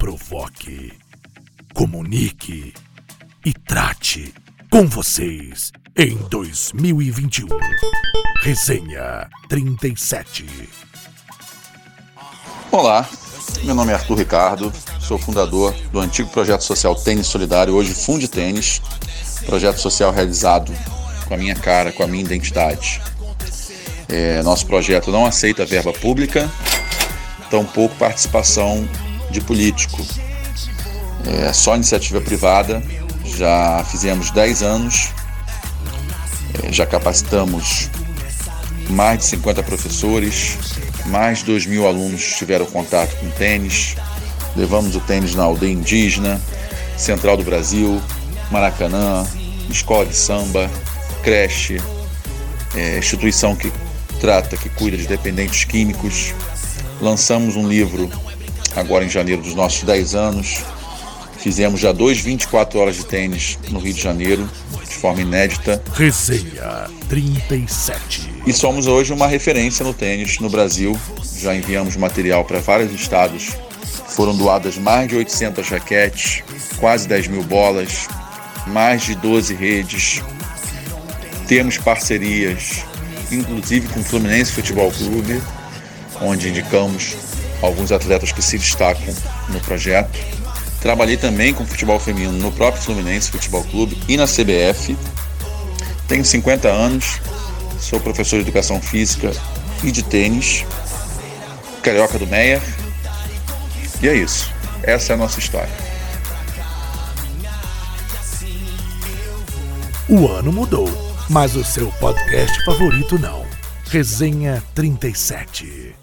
provoque, comunique e trate com vocês em 2021. Resenha 37. Olá, meu nome é Arthur Ricardo, sou fundador do antigo projeto social Tênis Solidário, hoje Funde Tênis, projeto social realizado com a minha cara, com a minha identidade. É, nosso projeto não aceita verba pública, tampouco participação de político. É só iniciativa privada, já fizemos 10 anos, é, já capacitamos mais de 50 professores, mais de 2 mil alunos tiveram contato com tênis, levamos o tênis na aldeia indígena, Central do Brasil, Maracanã, escola de samba, creche, é, instituição que trata, que cuida de dependentes químicos. Lançamos um livro agora em janeiro dos nossos 10 anos. Fizemos já dois 24 horas de tênis no Rio de Janeiro, de forma inédita. Resenha 37. E somos hoje uma referência no tênis no Brasil. Já enviamos material para vários estados. Foram doadas mais de 800 raquetes, quase 10 mil bolas, mais de 12 redes. Temos parcerias, inclusive com o Fluminense Futebol Clube, onde indicamos alguns atletas que se destacam no projeto. Trabalhei também com futebol feminino no próprio Fluminense Futebol Clube e na CBF. Tenho 50 anos, sou professor de educação física e de tênis, carioca do Meyer. E é isso. Essa é a nossa história. O ano mudou, mas o seu podcast favorito não. Resenha 37.